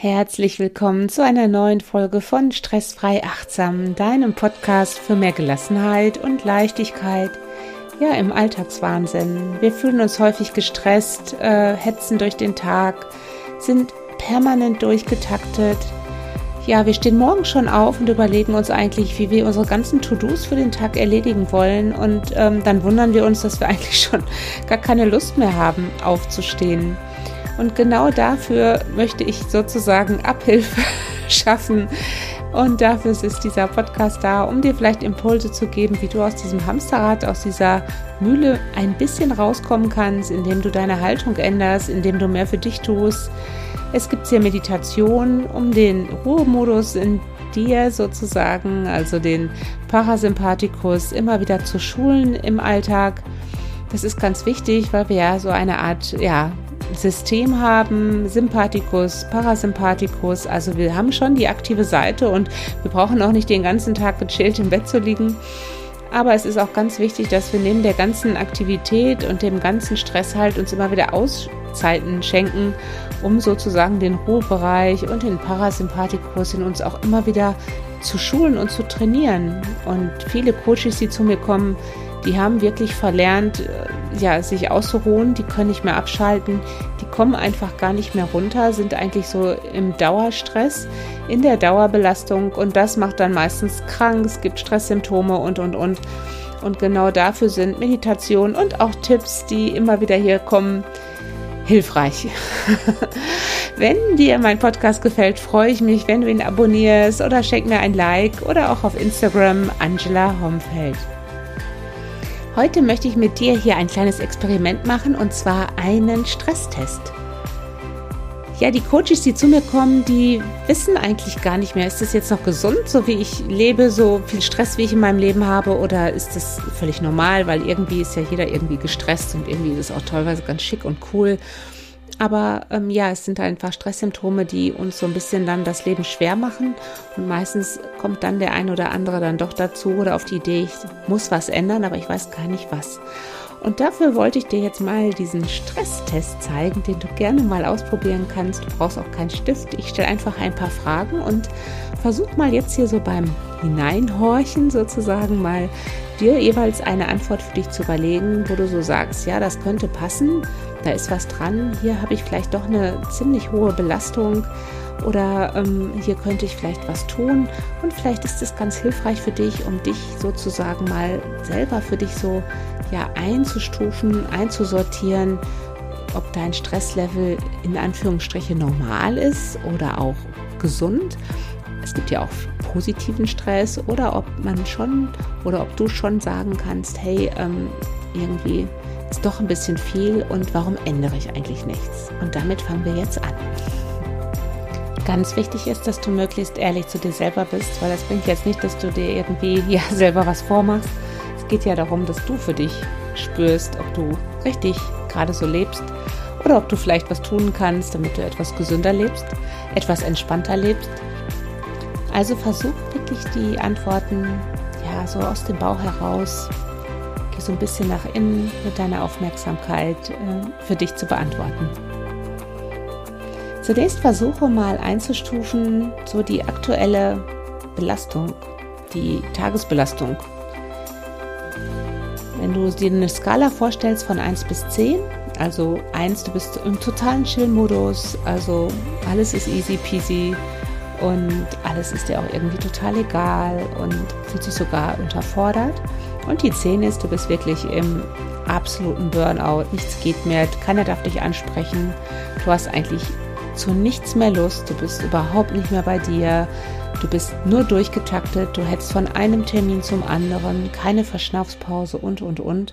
Herzlich willkommen zu einer neuen Folge von Stressfrei Achtsam, deinem Podcast für mehr Gelassenheit und Leichtigkeit. Ja, im Alltagswahnsinn. Wir fühlen uns häufig gestresst, äh, hetzen durch den Tag, sind permanent durchgetaktet. Ja, wir stehen morgen schon auf und überlegen uns eigentlich, wie wir unsere ganzen To-Dos für den Tag erledigen wollen. Und ähm, dann wundern wir uns, dass wir eigentlich schon gar keine Lust mehr haben, aufzustehen. Und genau dafür möchte ich sozusagen Abhilfe schaffen. Und dafür ist dieser Podcast da, um dir vielleicht Impulse zu geben, wie du aus diesem Hamsterrad, aus dieser Mühle ein bisschen rauskommen kannst, indem du deine Haltung änderst, indem du mehr für dich tust. Es gibt hier Meditationen, um den Ruhemodus in dir sozusagen, also den Parasympathikus, immer wieder zu schulen im Alltag. Das ist ganz wichtig, weil wir ja so eine Art, ja, System haben, Sympathikus, Parasympathikus. Also wir haben schon die aktive Seite und wir brauchen auch nicht den ganzen Tag gechillt im Bett zu liegen. Aber es ist auch ganz wichtig, dass wir neben der ganzen Aktivität und dem ganzen Stress halt uns immer wieder Auszeiten schenken, um sozusagen den Ruhebereich und den Parasympathikus in uns auch immer wieder zu schulen und zu trainieren. Und viele Coaches, die zu mir kommen, die haben wirklich verlernt, äh, ja, sich auszuruhen, die können nicht mehr abschalten, die kommen einfach gar nicht mehr runter, sind eigentlich so im Dauerstress, in der Dauerbelastung und das macht dann meistens krank, es gibt Stresssymptome und, und, und. Und genau dafür sind Meditation und auch Tipps, die immer wieder hier kommen, hilfreich. wenn dir mein Podcast gefällt, freue ich mich, wenn du ihn abonnierst oder schenk mir ein Like oder auch auf Instagram Angela Homfeld. Heute möchte ich mit dir hier ein kleines Experiment machen und zwar einen Stresstest. Ja, die Coaches, die zu mir kommen, die wissen eigentlich gar nicht mehr, ist das jetzt noch gesund, so wie ich lebe, so viel Stress, wie ich in meinem Leben habe, oder ist das völlig normal, weil irgendwie ist ja jeder irgendwie gestresst und irgendwie ist es auch teilweise ganz schick und cool. Aber ähm, ja, es sind einfach Stresssymptome, die uns so ein bisschen dann das Leben schwer machen. Und meistens kommt dann der ein oder andere dann doch dazu oder auf die Idee, ich muss was ändern, aber ich weiß gar nicht was. Und dafür wollte ich dir jetzt mal diesen Stresstest zeigen, den du gerne mal ausprobieren kannst. Du brauchst auch keinen Stift. Ich stelle einfach ein paar Fragen und versuch mal jetzt hier so beim Hineinhorchen sozusagen mal dir jeweils eine Antwort für dich zu überlegen, wo du so sagst, ja, das könnte passen, da ist was dran, hier habe ich vielleicht doch eine ziemlich hohe Belastung. Oder ähm, hier könnte ich vielleicht was tun. Und vielleicht ist es ganz hilfreich für dich, um dich sozusagen mal selber für dich so ja einzustufen, einzusortieren, ob dein Stresslevel in Anführungsstriche normal ist oder auch gesund. Es gibt ja auch positiven Stress. Oder ob man schon oder ob du schon sagen kannst, hey, ähm, irgendwie ist doch ein bisschen viel und warum ändere ich eigentlich nichts? Und damit fangen wir jetzt an. Ganz wichtig ist, dass du möglichst ehrlich zu dir selber bist, weil das bringt jetzt nicht, dass du dir irgendwie ja selber was vormachst. Es geht ja darum, dass du für dich spürst, ob du richtig gerade so lebst oder ob du vielleicht was tun kannst, damit du etwas gesünder lebst, etwas entspannter lebst. Also versuch wirklich die Antworten ja so aus dem Bauch heraus Geh so ein bisschen nach innen mit deiner Aufmerksamkeit äh, für dich zu beantworten. Zunächst versuche mal einzustufen, so die aktuelle Belastung, die Tagesbelastung. Wenn du dir eine Skala vorstellst von 1 bis 10, also 1, du bist im totalen Chill-Modus, also alles ist easy peasy und alles ist dir auch irgendwie total egal und fühlt sich sogar unterfordert. Und die 10 ist, du bist wirklich im absoluten Burnout, nichts geht mehr, keiner darf dich ansprechen, du hast eigentlich zu nichts mehr Lust, du bist überhaupt nicht mehr bei dir, du bist nur durchgetaktet, du hättest von einem Termin zum anderen, keine Verschnaufspause und, und, und.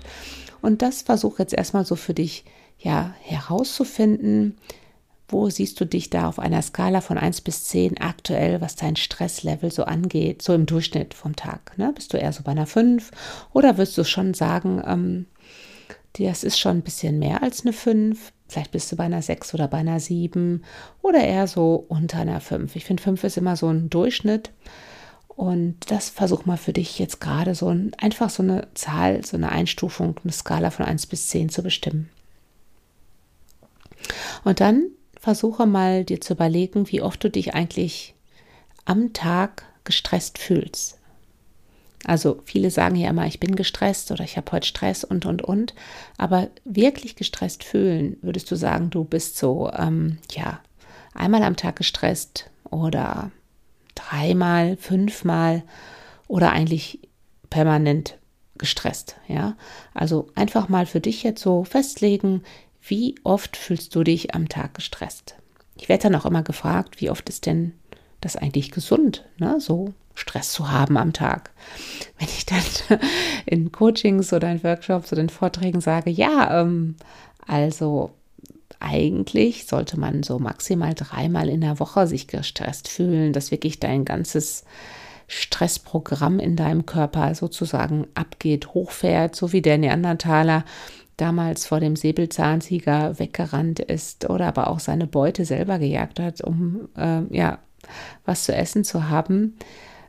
Und das versuch jetzt erstmal so für dich, ja, herauszufinden, wo siehst du dich da auf einer Skala von 1 bis 10 aktuell, was dein Stresslevel so angeht, so im Durchschnitt vom Tag? Ne? Bist du eher so bei einer 5 oder wirst du schon sagen, ähm, das ist schon ein bisschen mehr als eine 5? Vielleicht bist du bei einer 6 oder bei einer 7 oder eher so unter einer 5. Ich finde, 5 ist immer so ein Durchschnitt. Und das versuch mal für dich jetzt gerade so ein, einfach so eine Zahl, so eine Einstufung, eine Skala von 1 bis 10 zu bestimmen. Und dann versuche mal dir zu überlegen, wie oft du dich eigentlich am Tag gestresst fühlst. Also viele sagen ja immer, ich bin gestresst oder ich habe heute Stress und, und, und. Aber wirklich gestresst fühlen, würdest du sagen, du bist so, ähm, ja, einmal am Tag gestresst oder dreimal, fünfmal oder eigentlich permanent gestresst, ja? Also einfach mal für dich jetzt so festlegen, wie oft fühlst du dich am Tag gestresst? Ich werde dann auch immer gefragt, wie oft ist denn das eigentlich gesund, ne? so Stress zu haben am Tag. Wenn ich dann in Coachings oder in Workshops oder in Vorträgen sage, ja, ähm, also eigentlich sollte man so maximal dreimal in der Woche sich gestresst fühlen, dass wirklich dein ganzes Stressprogramm in deinem Körper sozusagen abgeht, hochfährt, so wie der Neandertaler damals vor dem Säbelzahntiger weggerannt ist oder aber auch seine Beute selber gejagt hat, um äh, ja was zu essen zu haben.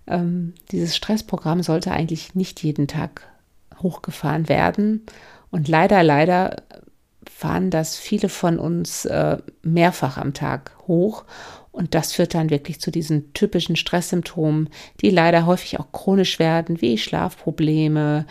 Ähm, dieses Stressprogramm sollte eigentlich nicht jeden Tag hochgefahren werden. Und leider, leider fahren das viele von uns äh, mehrfach am Tag hoch. Und das führt dann wirklich zu diesen typischen Stresssymptomen, die leider häufig auch chronisch werden, wie Schlafprobleme,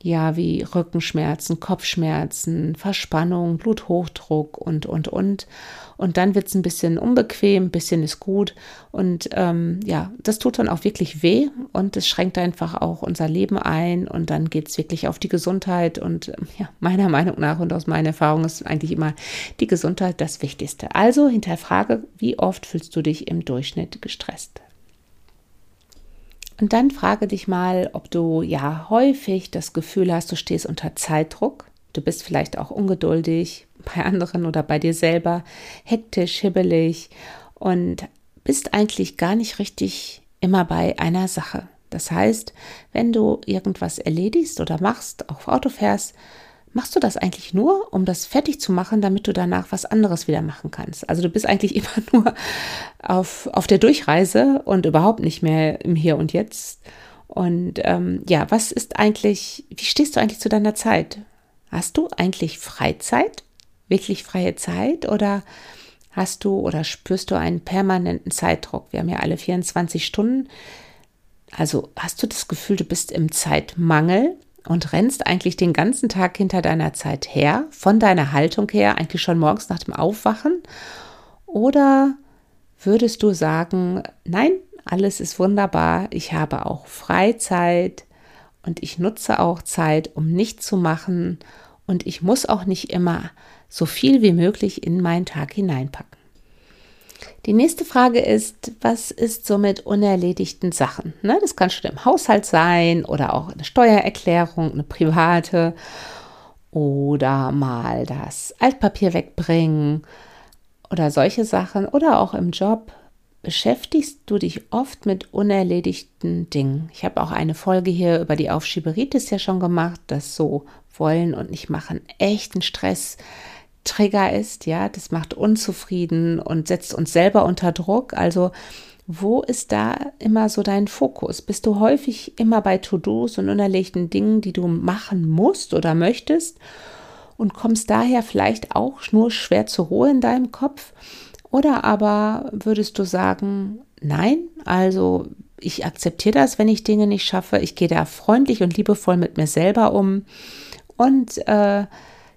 ja, wie Rückenschmerzen, Kopfschmerzen, Verspannung, Bluthochdruck und, und, und. Und dann wird es ein bisschen unbequem, ein bisschen ist gut. Und ähm, ja, das tut dann auch wirklich weh und es schränkt einfach auch unser Leben ein. Und dann geht es wirklich auf die Gesundheit. Und ja, meiner Meinung nach und aus meiner Erfahrung ist eigentlich immer die Gesundheit das Wichtigste. Also hinterfrage, wie oft fühlst du dich im Durchschnitt gestresst? Und dann frage dich mal, ob du ja häufig das Gefühl hast, du stehst unter Zeitdruck. Du bist vielleicht auch ungeduldig bei anderen oder bei dir selber, hektisch, hibbelig und bist eigentlich gar nicht richtig immer bei einer Sache. Das heißt, wenn du irgendwas erledigst oder machst, auch Auto fährst, machst du das eigentlich nur, um das fertig zu machen, damit du danach was anderes wieder machen kannst. Also du bist eigentlich immer nur auf, auf der Durchreise und überhaupt nicht mehr im Hier und Jetzt. Und ähm, ja, was ist eigentlich, wie stehst du eigentlich zu deiner Zeit? Hast du eigentlich Freizeit? Wirklich freie Zeit? Oder hast du oder spürst du einen permanenten Zeitdruck? Wir haben ja alle 24 Stunden. Also hast du das Gefühl, du bist im Zeitmangel? Und rennst eigentlich den ganzen Tag hinter deiner Zeit her, von deiner Haltung her, eigentlich schon morgens nach dem Aufwachen? Oder würdest du sagen, nein, alles ist wunderbar, ich habe auch Freizeit und ich nutze auch Zeit, um nichts zu machen und ich muss auch nicht immer so viel wie möglich in meinen Tag hineinpacken. Die nächste Frage ist, was ist so mit unerledigten Sachen? Ne, das kann schon im Haushalt sein oder auch eine Steuererklärung, eine private oder mal das Altpapier wegbringen oder solche Sachen oder auch im Job. Beschäftigst du dich oft mit unerledigten Dingen? Ich habe auch eine Folge hier über die Aufschieberitis ja schon gemacht, das so wollen und nicht machen echten Stress Trigger ist, ja, das macht unzufrieden und setzt uns selber unter Druck. Also wo ist da immer so dein Fokus? Bist du häufig immer bei To-Dos und unerlegten Dingen, die du machen musst oder möchtest und kommst daher vielleicht auch nur schwer zur Ruhe in deinem Kopf? Oder aber würdest du sagen, nein, also ich akzeptiere das, wenn ich Dinge nicht schaffe. Ich gehe da freundlich und liebevoll mit mir selber um und äh,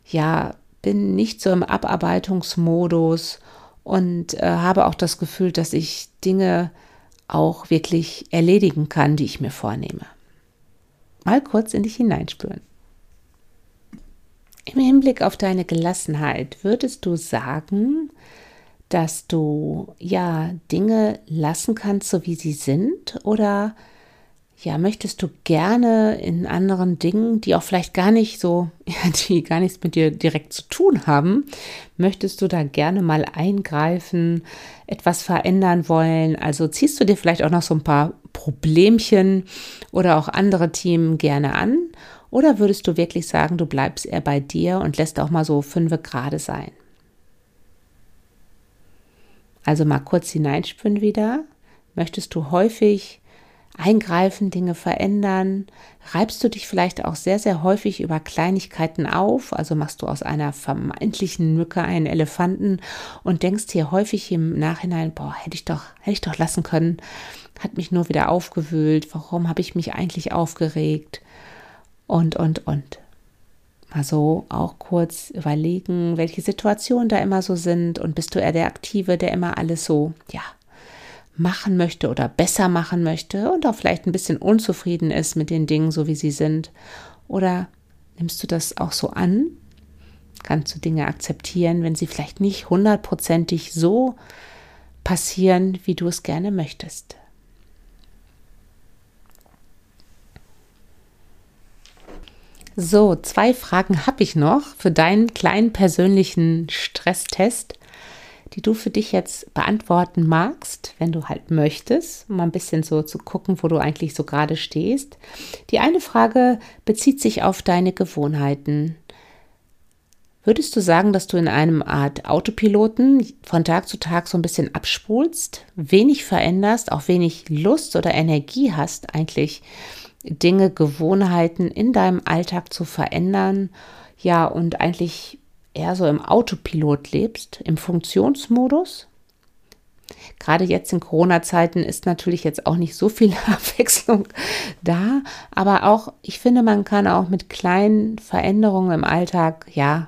ja, bin nicht so im Abarbeitungsmodus und äh, habe auch das Gefühl, dass ich Dinge auch wirklich erledigen kann, die ich mir vornehme. Mal kurz in dich hineinspüren. Im Hinblick auf deine Gelassenheit würdest du sagen, dass du ja Dinge lassen kannst, so wie sie sind, oder ja, möchtest du gerne in anderen Dingen, die auch vielleicht gar nicht so, die gar nichts mit dir direkt zu tun haben, möchtest du da gerne mal eingreifen, etwas verändern wollen? Also ziehst du dir vielleicht auch noch so ein paar Problemchen oder auch andere Themen gerne an? Oder würdest du wirklich sagen, du bleibst eher bei dir und lässt auch mal so fünf Grade sein? Also mal kurz hineinspüren wieder. Möchtest du häufig eingreifen, Dinge verändern? Reibst du dich vielleicht auch sehr, sehr häufig über Kleinigkeiten auf? Also machst du aus einer vermeintlichen Mücke einen Elefanten und denkst dir häufig im Nachhinein, boah, hätte ich doch, hätte ich doch lassen können, hat mich nur wieder aufgewühlt, warum habe ich mich eigentlich aufgeregt? Und, und, und. Mal so auch kurz überlegen, welche Situationen da immer so sind und bist du eher der Aktive, der immer alles so, ja, machen möchte oder besser machen möchte und auch vielleicht ein bisschen unzufrieden ist mit den Dingen, so wie sie sind? Oder nimmst du das auch so an? Kannst du Dinge akzeptieren, wenn sie vielleicht nicht hundertprozentig so passieren, wie du es gerne möchtest? So, zwei Fragen habe ich noch für deinen kleinen persönlichen Stresstest die du für dich jetzt beantworten magst, wenn du halt möchtest, um ein bisschen so zu gucken, wo du eigentlich so gerade stehst. Die eine Frage bezieht sich auf deine Gewohnheiten. Würdest du sagen, dass du in einem Art Autopiloten von Tag zu Tag so ein bisschen abspulst, wenig veränderst, auch wenig Lust oder Energie hast, eigentlich Dinge, Gewohnheiten in deinem Alltag zu verändern, ja, und eigentlich eher so im Autopilot lebst, im Funktionsmodus. Gerade jetzt in Corona-Zeiten ist natürlich jetzt auch nicht so viel Abwechslung da, aber auch, ich finde, man kann auch mit kleinen Veränderungen im Alltag, ja,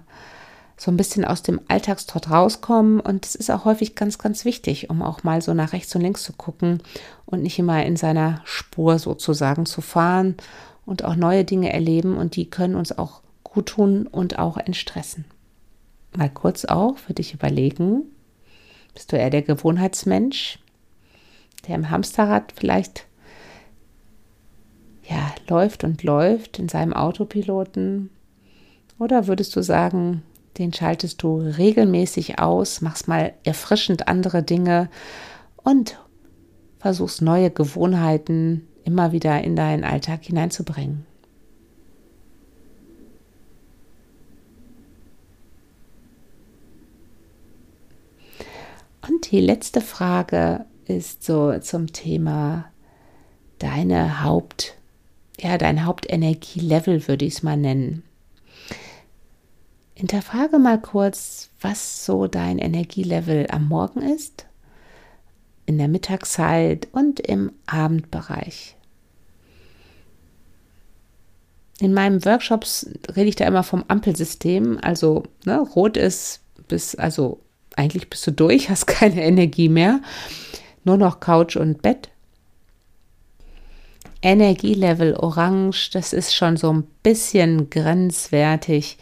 so ein bisschen aus dem Alltagstrott rauskommen. Und es ist auch häufig ganz, ganz wichtig, um auch mal so nach rechts und links zu gucken und nicht immer in seiner Spur sozusagen zu fahren und auch neue Dinge erleben. Und die können uns auch gut tun und auch entstressen mal kurz auch für dich überlegen, bist du eher der Gewohnheitsmensch, der im Hamsterrad vielleicht ja, läuft und läuft in seinem Autopiloten? Oder würdest du sagen, den schaltest du regelmäßig aus, machst mal erfrischend andere Dinge und versuchst neue Gewohnheiten immer wieder in deinen Alltag hineinzubringen? Und die letzte Frage ist so zum Thema deine Haupt, ja, dein Hauptenergielevel würde ich es mal nennen. Hinterfrage mal kurz, was so dein Energielevel am Morgen ist, in der Mittagszeit und im Abendbereich. In meinen Workshops rede ich da immer vom Ampelsystem, also ne, rot ist bis, also eigentlich bist du durch, hast keine Energie mehr, nur noch Couch und Bett. Energielevel orange, das ist schon so ein bisschen grenzwertig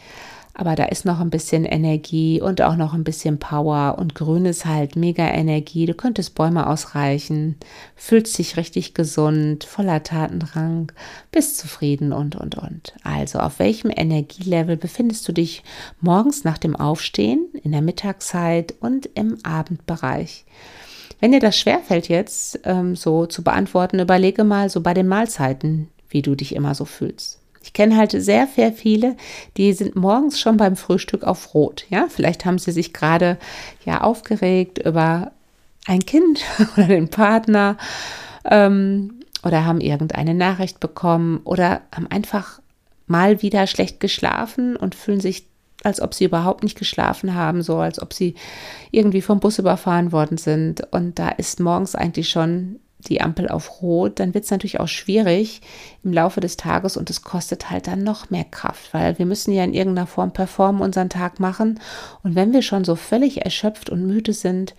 aber da ist noch ein bisschen Energie und auch noch ein bisschen Power und grün ist halt mega Energie. Du könntest Bäume ausreichen, fühlst dich richtig gesund, voller Tatendrang, bist zufrieden und, und, und. Also auf welchem Energielevel befindest du dich morgens nach dem Aufstehen, in der Mittagszeit und im Abendbereich? Wenn dir das schwerfällt jetzt ähm, so zu beantworten, überlege mal so bei den Mahlzeiten, wie du dich immer so fühlst. Ich kenne halt sehr, sehr viele, die sind morgens schon beim Frühstück auf Rot. Ja, vielleicht haben sie sich gerade ja aufgeregt über ein Kind oder den Partner ähm, oder haben irgendeine Nachricht bekommen oder haben einfach mal wieder schlecht geschlafen und fühlen sich als ob sie überhaupt nicht geschlafen haben, so als ob sie irgendwie vom Bus überfahren worden sind. Und da ist morgens eigentlich schon die Ampel auf Rot, dann wird es natürlich auch schwierig im Laufe des Tages und es kostet halt dann noch mehr Kraft, weil wir müssen ja in irgendeiner Form performen, unseren Tag machen. Und wenn wir schon so völlig erschöpft und müde sind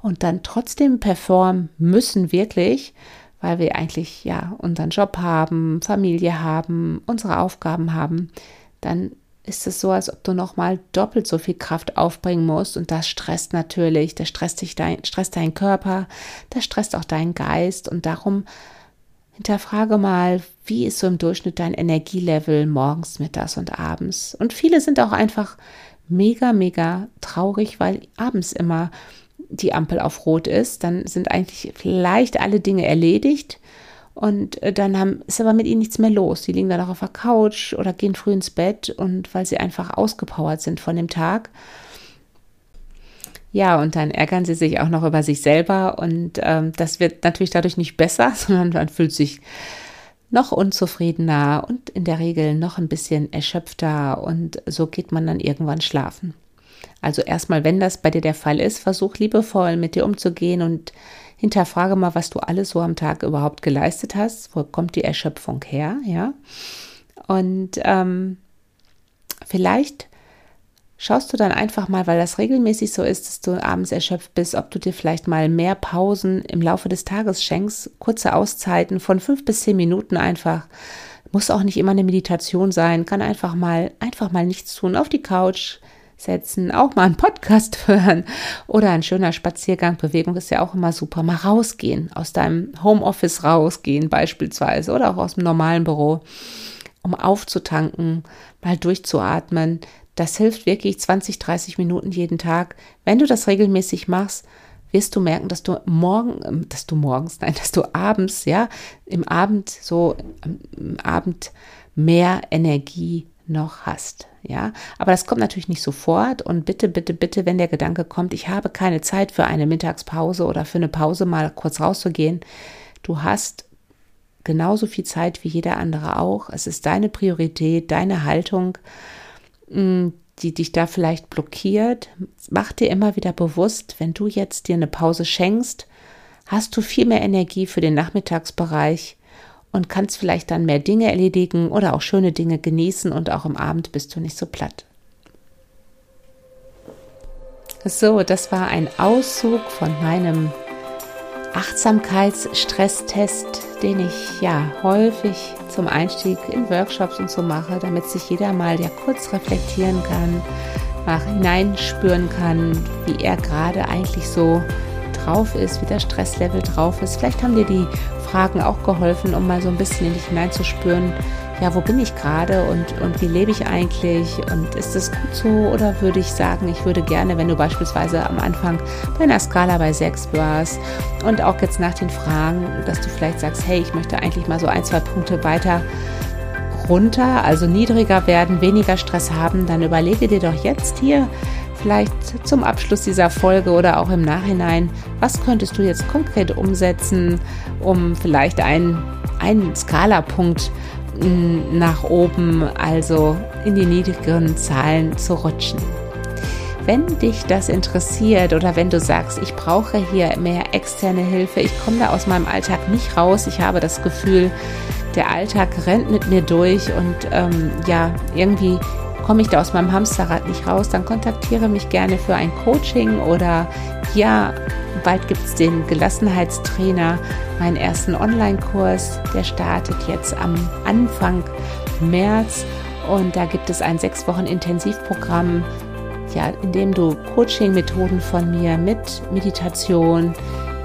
und dann trotzdem performen müssen, wirklich, weil wir eigentlich ja unseren Job haben, Familie haben, unsere Aufgaben haben, dann ist es so, als ob du nochmal doppelt so viel Kraft aufbringen musst und das stresst natürlich, das stresst dich dein, stresst deinen Körper, das stresst auch deinen Geist und darum hinterfrage mal, wie ist so im Durchschnitt dein Energielevel morgens, mittags und abends? Und viele sind auch einfach mega, mega traurig, weil abends immer die Ampel auf Rot ist. Dann sind eigentlich vielleicht alle Dinge erledigt und äh, dann haben, ist aber mit ihnen nichts mehr los. Die liegen dann auch auf der Couch oder gehen früh ins Bett und weil sie einfach ausgepowert sind von dem Tag. Ja, und dann ärgern sie sich auch noch über sich selber und ähm, das wird natürlich dadurch nicht besser, sondern man fühlt sich noch unzufriedener und in der Regel noch ein bisschen erschöpfter und so geht man dann irgendwann schlafen. Also erstmal, wenn das bei dir der Fall ist, versuch liebevoll mit dir umzugehen und hinterfrage mal, was du alles so am Tag überhaupt geleistet hast. Wo kommt die Erschöpfung her? Ja. Und ähm, vielleicht schaust du dann einfach mal, weil das regelmäßig so ist, dass du abends erschöpft bist, ob du dir vielleicht mal mehr Pausen im Laufe des Tages schenkst, kurze Auszeiten von fünf bis zehn Minuten einfach. Muss auch nicht immer eine Meditation sein, kann einfach mal, einfach mal nichts tun, auf die Couch setzen, auch mal einen Podcast hören oder ein schöner Spaziergang. Bewegung ist ja auch immer super. Mal rausgehen, aus deinem Homeoffice rausgehen beispielsweise oder auch aus dem normalen Büro, um aufzutanken, mal durchzuatmen, das hilft wirklich 20, 30 Minuten jeden Tag. Wenn du das regelmäßig machst, wirst du merken, dass du morgen, ähm, dass du morgens, nein, dass du abends, ja, im Abend so, ähm, im Abend mehr Energie noch hast. Ja, aber das kommt natürlich nicht sofort und bitte, bitte, bitte, wenn der Gedanke kommt, ich habe keine Zeit für eine Mittagspause oder für eine Pause mal kurz rauszugehen, du hast genauso viel Zeit wie jeder andere auch. Es ist deine Priorität, deine Haltung die dich da vielleicht blockiert, mach dir immer wieder bewusst, wenn du jetzt dir eine Pause schenkst, hast du viel mehr Energie für den Nachmittagsbereich und kannst vielleicht dann mehr Dinge erledigen oder auch schöne Dinge genießen und auch am Abend bist du nicht so platt. So, das war ein Auszug von meinem Achtsamkeitsstresstest, den ich ja häufig zum Einstieg in Workshops und so mache, damit sich jeder mal ja kurz reflektieren kann, mal hineinspüren kann, wie er gerade eigentlich so drauf ist, wie der Stresslevel drauf ist. Vielleicht haben dir die Fragen auch geholfen, um mal so ein bisschen in dich hineinzuspüren, ja, wo bin ich gerade und, und wie lebe ich eigentlich? Und ist es gut so? Oder würde ich sagen, ich würde gerne, wenn du beispielsweise am Anfang bei einer Skala bei 6 warst und auch jetzt nach den Fragen, dass du vielleicht sagst, hey, ich möchte eigentlich mal so ein, zwei Punkte weiter runter, also niedriger werden, weniger Stress haben, dann überlege dir doch jetzt hier vielleicht zum Abschluss dieser Folge oder auch im Nachhinein, was könntest du jetzt konkret umsetzen, um vielleicht einen, einen Skalapunkt nach oben, also in die niedrigeren Zahlen zu rutschen. Wenn dich das interessiert oder wenn du sagst, ich brauche hier mehr externe Hilfe, ich komme da aus meinem Alltag nicht raus, ich habe das Gefühl, der Alltag rennt mit mir durch und ähm, ja, irgendwie komme ich da aus meinem Hamsterrad nicht raus, dann kontaktiere mich gerne für ein Coaching oder ja, bald gibt es den Gelassenheitstrainer, meinen ersten Online-Kurs, der startet jetzt am Anfang März und da gibt es ein sechs Wochen Intensivprogramm, ja, in dem du Coaching-Methoden von mir mit Meditation,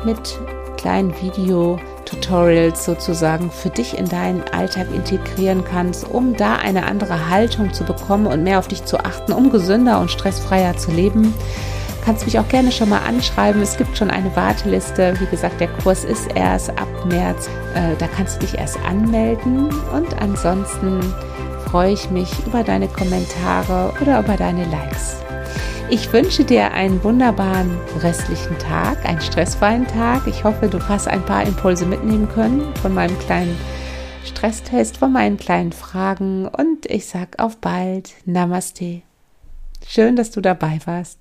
mit kleinen Video Tutorials sozusagen für dich in deinen Alltag integrieren kannst, um da eine andere Haltung zu bekommen und mehr auf dich zu achten, um gesünder und stressfreier zu leben kannst mich auch gerne schon mal anschreiben. Es gibt schon eine Warteliste. Wie gesagt, der Kurs ist erst ab März. Äh, da kannst du dich erst anmelden. Und ansonsten freue ich mich über deine Kommentare oder über deine Likes. Ich wünsche dir einen wunderbaren restlichen Tag, einen stressfreien Tag. Ich hoffe, du hast ein paar Impulse mitnehmen können von meinem kleinen Stresstest, von meinen kleinen Fragen und ich sag auf bald. Namaste. Schön, dass du dabei warst.